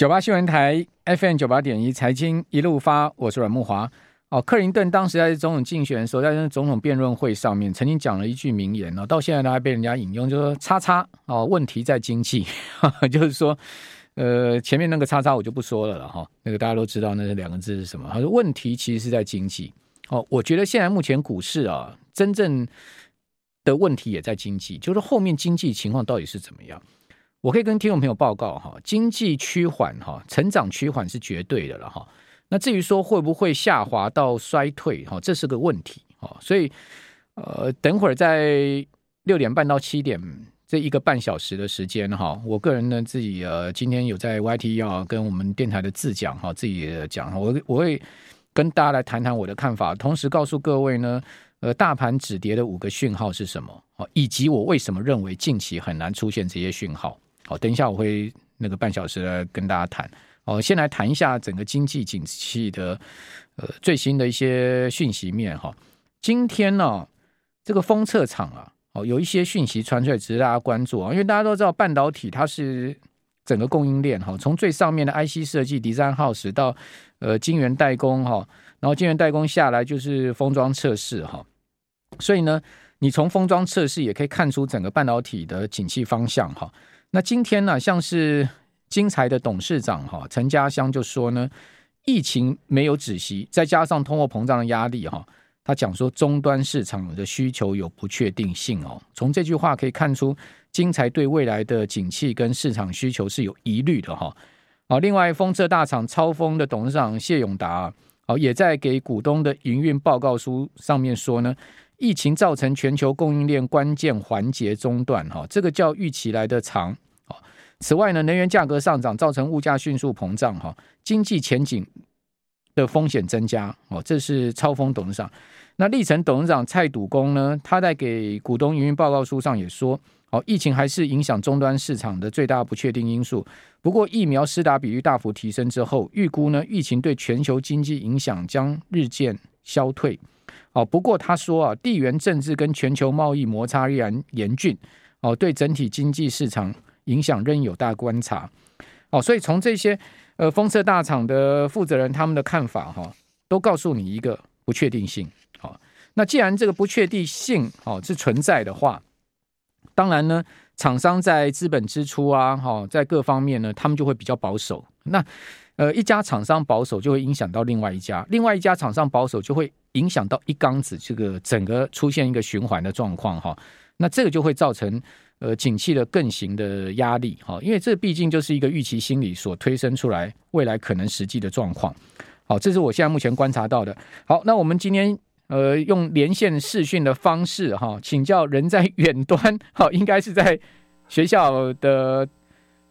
九八新闻台 FM 九八点一财经一路发，我是阮慕华。哦，克林顿当时在总统竞选的时候，在总统辩论会上面，曾经讲了一句名言哦，到现在都还被人家引用，就说“叉叉”哦，问题在经济，就是说，呃，前面那个“叉叉”我就不说了了哈，那个大家都知道那两个字是什么。他说问题其实是在经济。哦，我觉得现在目前股市啊，真正的问题也在经济，就是后面经济情况到底是怎么样？我可以跟听众朋友报告哈，经济趋缓哈，成长趋缓是绝对的了哈。那至于说会不会下滑到衰退哈，这是个问题哈。所以呃，等会儿在六点半到七点这一个半小时的时间哈，我个人呢自己呃今天有在 YT 要跟我们电台的自讲哈，自己讲哈我我会跟大家来谈谈我的看法，同时告诉各位呢，呃，大盘止跌的五个讯号是什么，以及我为什么认为近期很难出现这些讯号。好，等一下我会那个半小时来跟大家谈。哦，先来谈一下整个经济景气的呃最新的一些讯息面哈。今天呢，这个封测厂啊，哦有一些讯息传出来，值得大家关注啊。因为大家都知道半导体它是整个供应链哈，从最上面的 IC 设计、Design House 到呃晶圆代工哈，然后晶圆代工下来就是封装测试哈。所以呢，你从封装测试也可以看出整个半导体的景气方向哈。那今天呢，像是。金材的董事长哈陈家湘就说呢，疫情没有止息，再加上通货膨胀的压力哈，他讲说终端市场的需求有不确定性哦。从这句话可以看出，金材对未来的景气跟市场需求是有疑虑的哈。好，另外风车大厂超丰的董事长谢永达好也在给股东的营运报告书上面说呢，疫情造成全球供应链关键环节中断哈，这个叫预期来的长。此外呢，能源价格上涨造成物价迅速膨胀，哈，经济前景的风险增加，哦，这是超丰董事长。那力成董事长蔡笃恭呢，他在给股东营运报告书上也说，哦，疫情还是影响终端市场的最大不确定因素。不过疫苗施打比率大幅提升之后，预估呢，疫情对全球经济影响将日渐消退。哦，不过他说啊，地缘政治跟全球贸易摩擦依然严峻，哦，对整体经济市场。影响仍有待观察，哦，所以从这些呃封测大厂的负责人他们的看法哈，都告诉你一个不确定性，好，那既然这个不确定性哦是存在的话，当然呢，厂商在资本支出啊，哈，在各方面呢，他们就会比较保守。那呃，一家厂商保守就会影响到另外一家，另外一家厂商保守就会影响到一缸子，这个整个出现一个循环的状况哈。那这个就会造成。呃，景气的更形的压力，哈，因为这毕竟就是一个预期心理所推生出来未来可能实际的状况，好，这是我现在目前观察到的。好，那我们今天呃用连线视讯的方式，哈，请教人在远端，好，应该是在学校的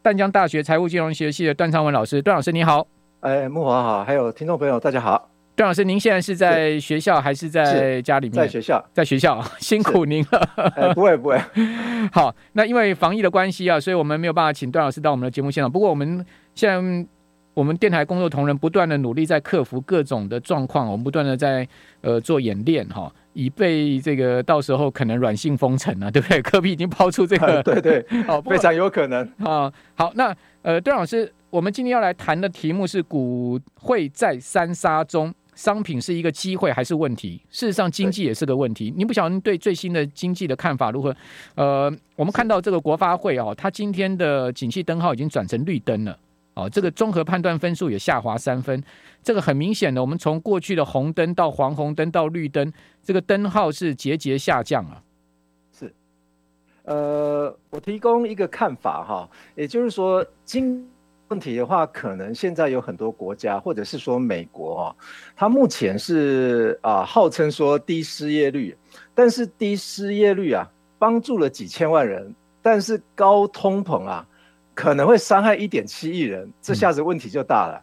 淡江大学财务金融学系的段昌文老师，段老师你好，哎，木华好，还有听众朋友大家好。段老师，您现在是在学校还是在家里面？在学校，在学校，辛苦您了。哎，不会不会。好，那因为防疫的关系啊，所以我们没有办法请段老师到我们的节目现场。不过我们现在我们电台工作同仁不断的努力在克服各种的状况，我们不断的在呃做演练哈，以备这个到时候可能软性封城啊，对不对？科比已经抛出这个，对对，好，非常有可能啊。好，那呃，段老师，我们今天要来谈的题目是股会在三杀中。商品是一个机会还是问题？事实上，经济也是个问题。您不晓得您对最新的经济的看法如何？呃，我们看到这个国发会哦，它今天的景气灯号已经转成绿灯了哦，这个综合判断分数也下滑三分。这个很明显的，我们从过去的红灯到黄红灯到绿灯，这个灯号是节节下降啊。是，呃，我提供一个看法哈，也就是说今。问题的话，可能现在有很多国家，或者是说美国啊，它目前是啊号称说低失业率，但是低失业率啊帮助了几千万人，但是高通膨啊可能会伤害一点七亿人，这下子问题就大了。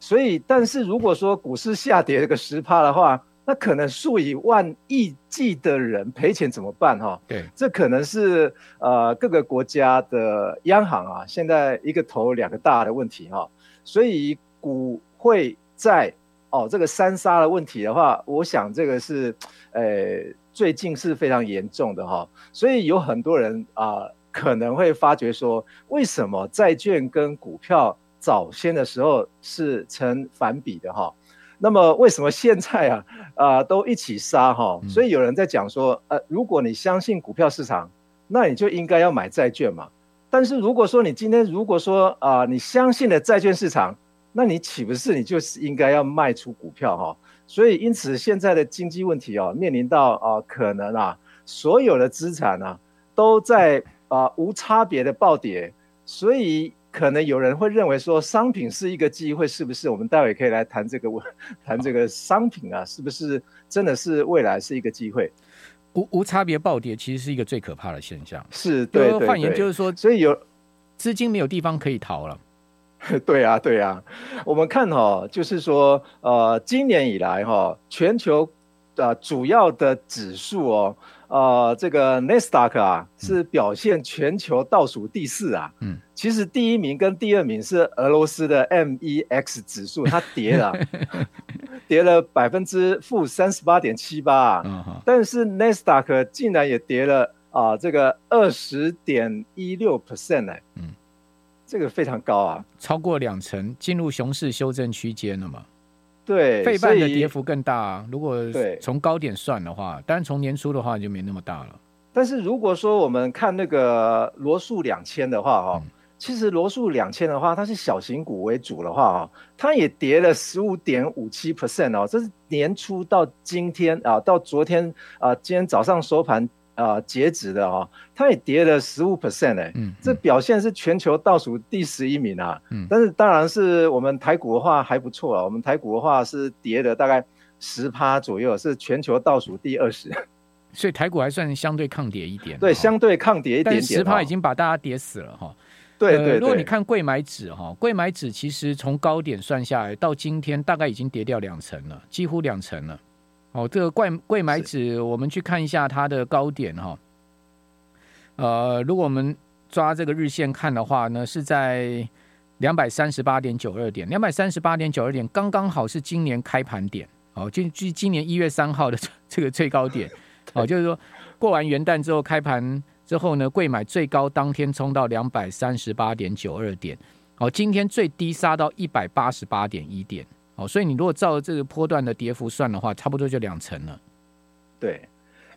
所以，但是如果说股市下跌个十趴的话，那可能数以万亿计的人赔钱怎么办？哈，对，这可能是呃各个国家的央行啊，现在一个头两个大的问题哈。所以股会在哦这个三杀的问题的话，我想这个是呃最近是非常严重的哈。所以有很多人啊可能会发觉说，为什么债券跟股票早先的时候是成反比的哈。那么为什么现在啊 啊、呃、都一起杀哈？所以有人在讲说，呃，如果你相信股票市场，那你就应该要买债券嘛。但是如果说你今天如果说啊、呃、你相信了债券市场，那你岂不是你就是应该要卖出股票哈？所以因此现在的经济问题啊，面临到啊、呃、可能啊所有的资产啊都在啊、呃、无差别的暴跌，所以。可能有人会认为说，商品是一个机会，是不是？我们待会可以来谈这个问，谈这个商品啊，是不是真的是未来是一个机会？无无差别暴跌其实是一个最可怕的现象。是，对，对，对，换言就是说，所以有资金没有地方可以逃了。对啊，对啊。我们看哈、哦，就是说，呃，今年以来哈、哦，全球呃主要的指数哦。呃，这个纳斯达克啊，是表现全球倒数第四啊。嗯，其实第一名跟第二名是俄罗斯的 MEX 指数，它跌了，跌了百分之负三十八点七八啊。但是 n e s t a q 竟然也跌了啊、呃，这个二十点一六 percent 呢。嗯，这个非常高啊，超过两成，进入熊市修正区间了嘛。对，费半的跌幅更大啊。如果从高点算的话，当然从年初的话就没那么大了。但是如果说我们看那个罗素两千的话，哈，其实罗素两千的话，它是小型股为主的话，哈，它也跌了十五点五七 percent 哦。这是年初到今天啊，到昨天啊，今天早上收盘。啊、呃，截止的哦，它也跌了十五 percent 哎，嗯，这表现是全球倒数第十一名啊，嗯，但是当然是我们台股的话还不错啊，我们台股的话是跌了大概十趴左右，是全球倒数第二十，所以台股还算相对抗跌一点，对，相对抗跌一点点，十趴已经把大家跌死了哈，对对，对、呃，如果你看柜买指哈，柜买指其实从高点算下来到今天大概已经跌掉两成了，几乎两成了。哦，这个贵贵买指，我们去看一下它的高点哈。呃，如果我们抓这个日线看的话呢，是在两百三十八点九二点，两百三十八点九二点刚刚好是今年开盘点。哦，就就今年一月三号的这个最高点。哦，就是说过完元旦之后开盘之后呢，贵买最高当天冲到两百三十八点九二点。哦，今天最低杀到一百八十八点一点。哦，所以你如果照这个波段的跌幅算的话，差不多就两成了。对，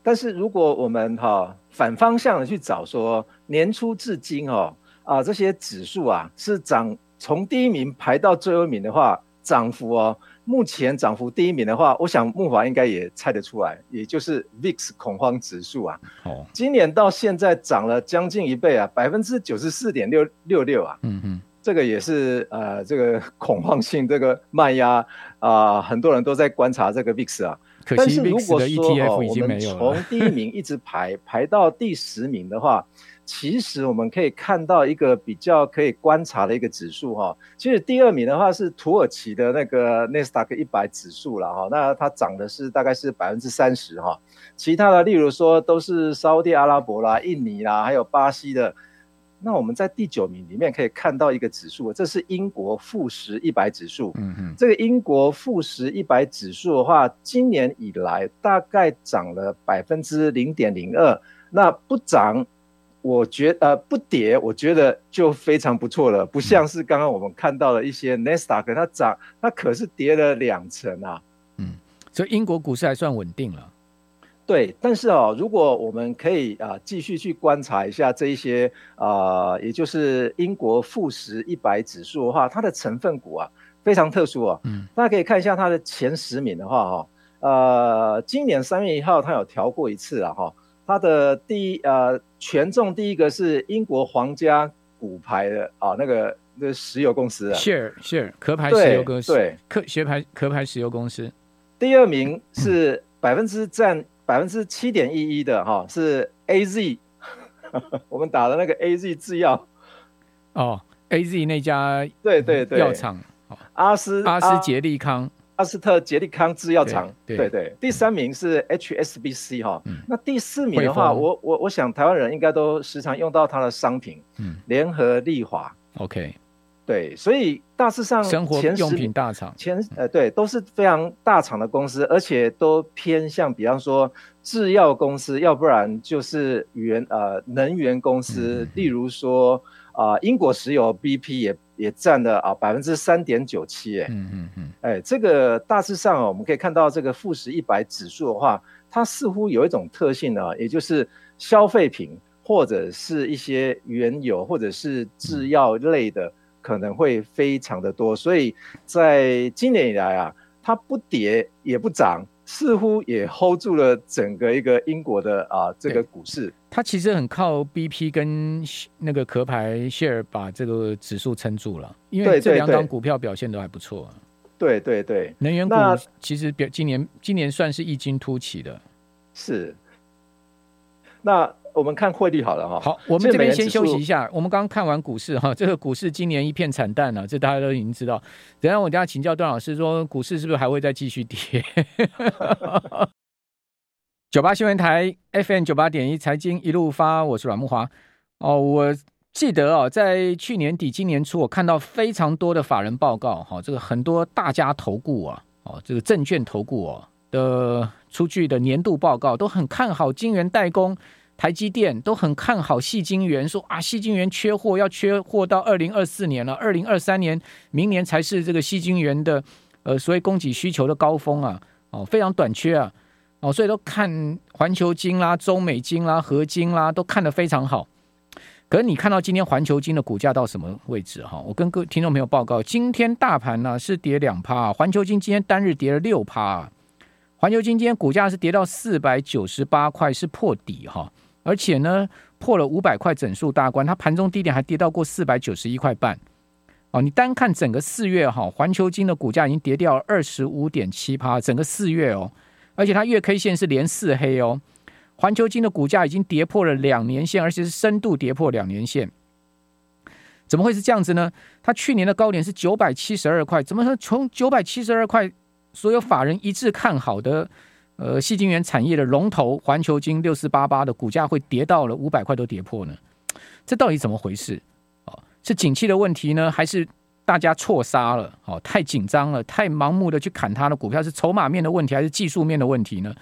但是如果我们哈、哦、反方向的去找说，年初至今哦啊这些指数啊是涨从第一名排到最后一名的话，涨幅哦，目前涨幅第一名的话，我想木华应该也猜得出来，也就是 VIX 恐慌指数啊。哦，今年到现在涨了将近一倍啊，百分之九十四点六六六啊。嗯嗯。这个也是呃，这个 恐慌性这个卖压啊，很多人都在观察这个 VIX 啊。可惜 VIX 的 ETF 已经没有了。我们从第一名一直排排到第十名的话，其实我们可以看到一个比较可以观察的一个指数哈。其实第二名的话是土耳其的那个纳斯达克一百指数了哈，那它涨的是大概是百分之三十哈。其他的例如说都是沙地阿拉伯啦、印尼啦，还有巴西的。那我们在第九名里面可以看到一个指数，这是英国富时一百指数。嗯嗯，这个英国富时一百指数的话，今年以来大概涨了百分之零点零二。那不涨，我觉呃不跌，我觉得就非常不错了。不像是刚刚我们看到的一些纳斯达克，它涨，它可是跌了两成啊。嗯，所以英国股市还算稳定了。对，但是哦，如果我们可以啊继续去观察一下这一些啊，也就是英国富时一百指数的话，它的成分股啊非常特殊哦。嗯，大家可以看一下它的前十名的话哈，呃，今年三月一号它有调过一次了哈，它的第一呃权重第一个是英国皇家股牌的啊那个那个石油公司啊，Share Share 壳牌石油公司，对，壳壳牌壳牌石油公司。第二名是百分之占。百分之七点一一的哈是 A Z，我们打的那个 A Z 制药哦，A Z 那家对对对药厂，阿斯阿斯捷利康阿斯特捷利康制药厂，对对，对，第三名是 H S B C 哈，那第四名的话，我我我想台湾人应该都时常用到它的商品，嗯，联合利华，OK。对，所以大致上生活用品大厂前呃对都是非常大厂的公司，而且都偏向，比方说制药公司，要不然就是原呃能源公司，嗯、例如说啊、呃、英国石油 BP 也也占了啊百分之三点九七，哎，嗯嗯嗯，哎，这个大致上啊，我们可以看到这个富时一百指数的话，它似乎有一种特性呢，也就是消费品或者是一些原油或者是制药类的可能会非常的多，所以在今年以来啊，它不跌也不涨。似乎也 hold 住了整个一个英国的啊这个股市，它其实很靠 BP 跟那个壳牌 share 把这个指数撑住了，因为这两档股票表现都还不错。对对对，能源股其实表今年今年算是异军突起的，是。那。我们看汇率好了哈，好，我们这边先休息一下。我们刚刚看完股市哈，这个股市今年一片惨淡了，这大家都已经知道。等下我等下请教段老师说，股市是不是还会再继续跌？九八新闻台 FM 九八点一财经一路发，我是阮木华。哦，我记得哦，在去年底今年初，我看到非常多的法人报告哈，这个很多大家投顾啊，哦，这个证券投顾哦的出具的年度报告都很看好晶圆代工。台积电都很看好矽晶圆，说啊，矽晶圆缺货，要缺货到二零二四年了，二零二三年明年才是这个矽晶圆的呃所谓供给需求的高峰啊，哦，非常短缺啊，哦，所以都看环球金啦、中美金啦、合金啦，都看得非常好。可是你看到今天环球金的股价到什么位置哈？我跟各位听众朋友报告，今天大盘呢是跌两趴，环球金今天单日跌了六趴，环球金今天股价是跌到四百九十八块，是破底哈。而且呢，破了五百块整数大关，它盘中低点还跌到过四百九十一块半。哦，你单看整个四月哈，环球金的股价已经跌掉了二十五点七趴，整个四月哦，而且它月 K 线是连四黑哦。环球金的股价已经跌破了两年线，而且是深度跌破两年线。怎么会是这样子呢？它去年的高点是九百七十二块，怎么说从九百七十二块，所有法人一致看好的？呃，细晶圆产业的龙头环球金六四八八的股价会跌到了五百块都跌破呢？这到底怎么回事？哦，是景气的问题呢，还是大家错杀了？哦，太紧张了，太盲目的去砍它的股票，是筹码面的问题，还是技术面的问题呢？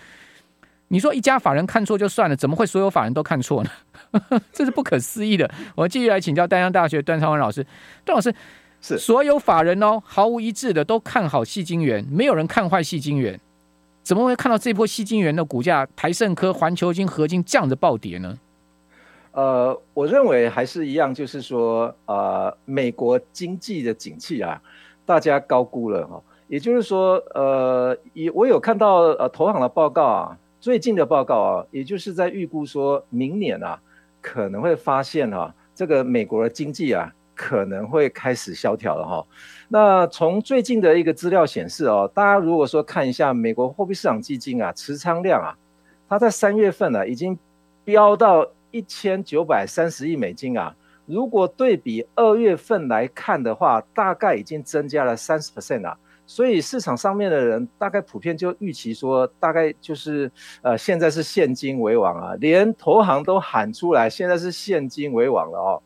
你说一家法人看错就算了，怎么会所有法人都看错呢？这是不可思议的。我继续来请教丹江大学段昌文老师，段老师是所有法人哦，毫无一致的都看好细晶圆，没有人看坏细晶圆。怎么会看到这波矽晶圆的股价，台盛科、环球金、合金这样的暴跌呢？呃，我认为还是一样，就是说，呃，美国经济的景气啊，大家高估了哈。也就是说，呃，也我有看到呃投行的报告啊，最近的报告啊，也就是在预估说明年啊，可能会发现啊，这个美国的经济啊。可能会开始萧条了哈。那从最近的一个资料显示哦，大家如果说看一下美国货币市场基金啊持仓量啊，它在三月份呢、啊、已经飙到一千九百三十亿美金啊。如果对比二月份来看的话，大概已经增加了三十 percent 啊。所以市场上面的人大概普遍就预期说，大概就是呃现在是现金为王啊，连投行都喊出来，现在是现金为王了哦。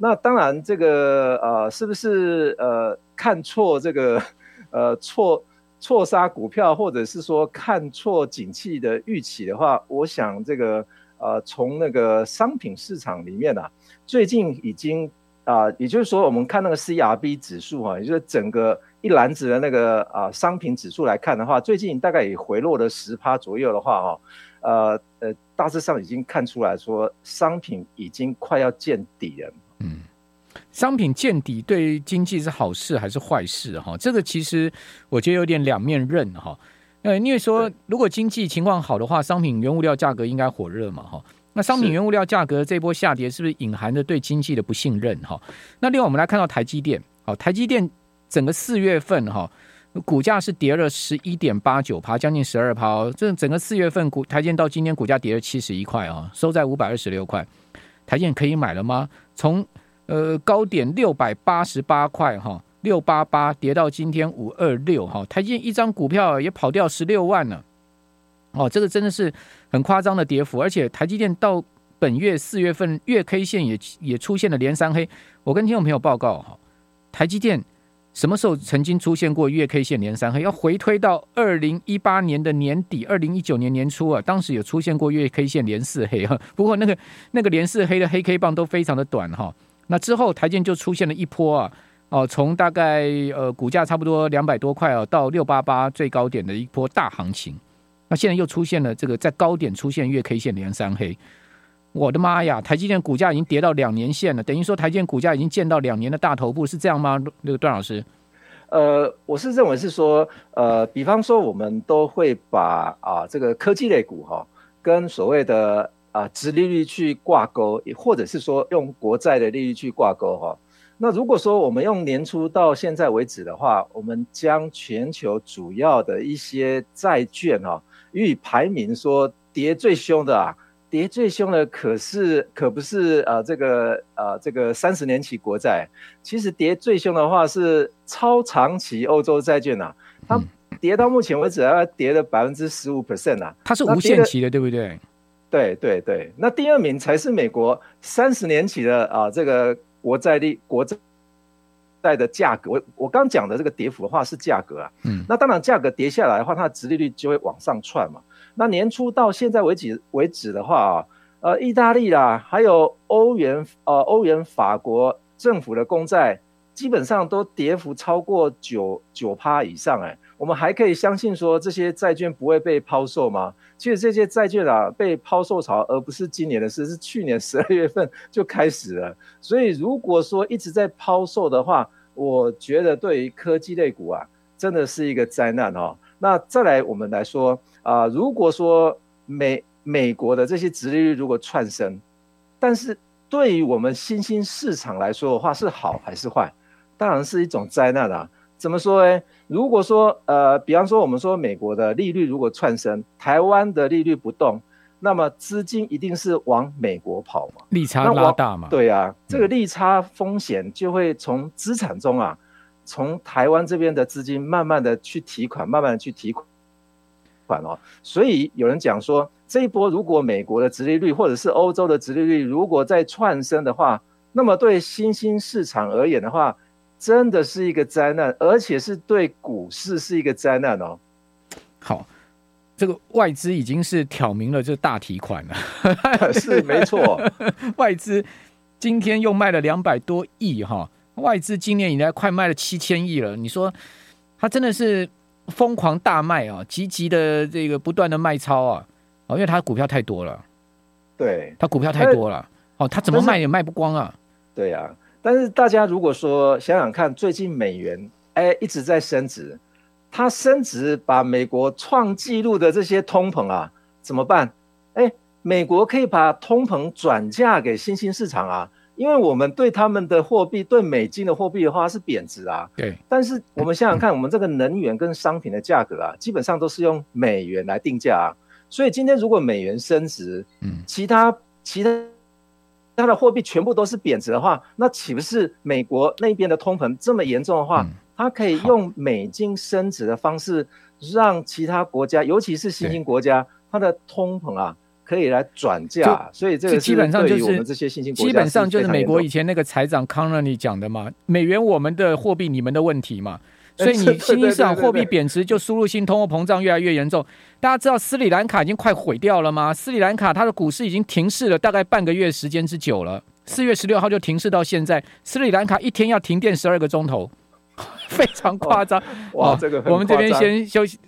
那当然，这个呃，是不是呃看错这个呃错错杀股票，或者是说看错景气的预期的话，我想这个呃从那个商品市场里面啊，最近已经啊、也就是说我们看那个 CRB 指数、啊，也就是整个一篮子的那个啊、商品指数来看的话，最近大概也回落了十趴左右的话哈、啊，呃呃大致上已经看出来说商品已经快要见底了。嗯，商品见底对经济是好事还是坏事？哈，这个其实我觉得有点两面刃哈。呃，因为说如果经济情况好的话，商品原物料价格应该火热嘛哈。那商品原物料价格这波下跌是不是隐含着对经济的不信任哈？那另外我们来看到台积电，好，台积电整个四月份哈股价是跌了十一点八九趴，将近十二趴哦。这整个四月份股台积电到今天股价跌了七十一块啊，收在五百二十六块。台积电可以买了吗？从呃高点六百八十八块哈，六八八跌到今天五二六哈，台积电一张股票也跑掉十六万了，哦，这个真的是很夸张的跌幅，而且台积电到本月四月份月 K 线也也出现了连三黑，我跟听众朋友报告哈，台积电。什么时候曾经出现过月 K 线连三黑？要回推到二零一八年的年底，二零一九年年初啊，当时有出现过月 K 线连四黑哈。不过那个那个连四黑的黑 K 棒都非常的短哈。那之后台积电就出现了一波啊哦，从大概呃股价差不多两百多块哦，到六八八最高点的一波大行情，那现在又出现了这个在高点出现月 K 线连三黑，我的妈呀！台积电股价已经跌到两年线了，等于说台积电股价已经见到两年的大头部，是这样吗？那个段老师，呃，我是认为是说，呃，比方说我们都会把啊这个科技类股哈、跟所谓的啊殖利率去挂钩，也或者是说用国债的利率去挂钩哈、那如果说我们用年初到现在为止的话，我们将全球主要的一些债券哈、予以排名，说跌最凶的啊，跌最凶的可是可不是呃这个呃这个三十年期国债，其实跌最凶的话是超长期欧洲债券啊，它跌到目前为止要跌了百分之十五 percent 啊，它是无限期的，对不对？对对对，那第二名才是美国三十年期的啊这个。国债利国债的价格，我我刚讲的这个跌幅的话是价格啊，嗯，那当然价格跌下来的话，它的殖利率就会往上窜嘛。那年初到现在为止为止的话啊，呃，意大利啦，还有欧元，呃，欧元法国政府的公债，基本上都跌幅超过九九趴以上，哎。我们还可以相信说这些债券不会被抛售吗？其实这些债券啊被抛售潮，而不是今年的事，是去年十二月份 就开始了。所以如果说一直在抛售的话，我觉得对于科技类股啊，真的是一个灾难哦。那再来我们来说啊，如果说美美国的这些殖利率如果窜升，但是对于我们新兴市场来说的话，是好还是坏？当然是一种灾难啊。怎么说呢？如果说呃，比方说我们说美国的利率如果窜升，台湾的利率不动，那么资金一定是往美国跑嘛？利差拉大嘛？对啊，这个利差风险就会从资产中啊，从台湾这边的资金慢慢的去提款，慢慢的去提款哦。所以有人讲说，这一波如果美国的殖利率或者是欧洲的殖利率如果再窜升的话，那么对新兴市场而言的话，真的是一个灾难，而且是对股市是一个灾难哦。好，这个外资已经是挑明了，这大提款了，是没错。外资今天又卖了两百多亿哈，外资今年以来快卖了七千亿了。你说他真的是疯狂大卖啊，积极的这个不断的卖超啊，哦，因为他股票太多了，对，他股票太多了，哦，他怎么卖也卖不光啊。对呀。但是大家如果说想想看，最近美元哎一直在升值，它升值把美国创纪录的这些通膨啊怎么办？哎，美国可以把通膨转嫁给新兴市场啊，因为我们对他们的货币对美金的货币的话是贬值啊。对。但是我们想想看，我们这个能源跟商品的价格啊，基本上都是用美元来定价啊。所以今天如果美元升值，嗯，其他其他。它的货币全部都是贬值的话，那岂不是美国那边的通膨这么严重的话，它、嗯、可以用美金升值的方式，让其他国家，尤其是新兴国家，它的通膨啊，可以来转嫁。所以这个基本上就是我们这些新兴国家，基本上就是美国以前那个财长康纳利讲的嘛，美元我们的货币，你们的问题嘛。所以你新兴市场货币贬值，就输入性通货膨胀越来越严重。大家知道斯里兰卡已经快毁掉了吗？斯里兰卡它的股市已经停市了大概半个月时间之久了。四月十六号就停市到现在，斯里兰卡一天要停电十二个钟头，非常夸张。哇，这个我们这边先休息。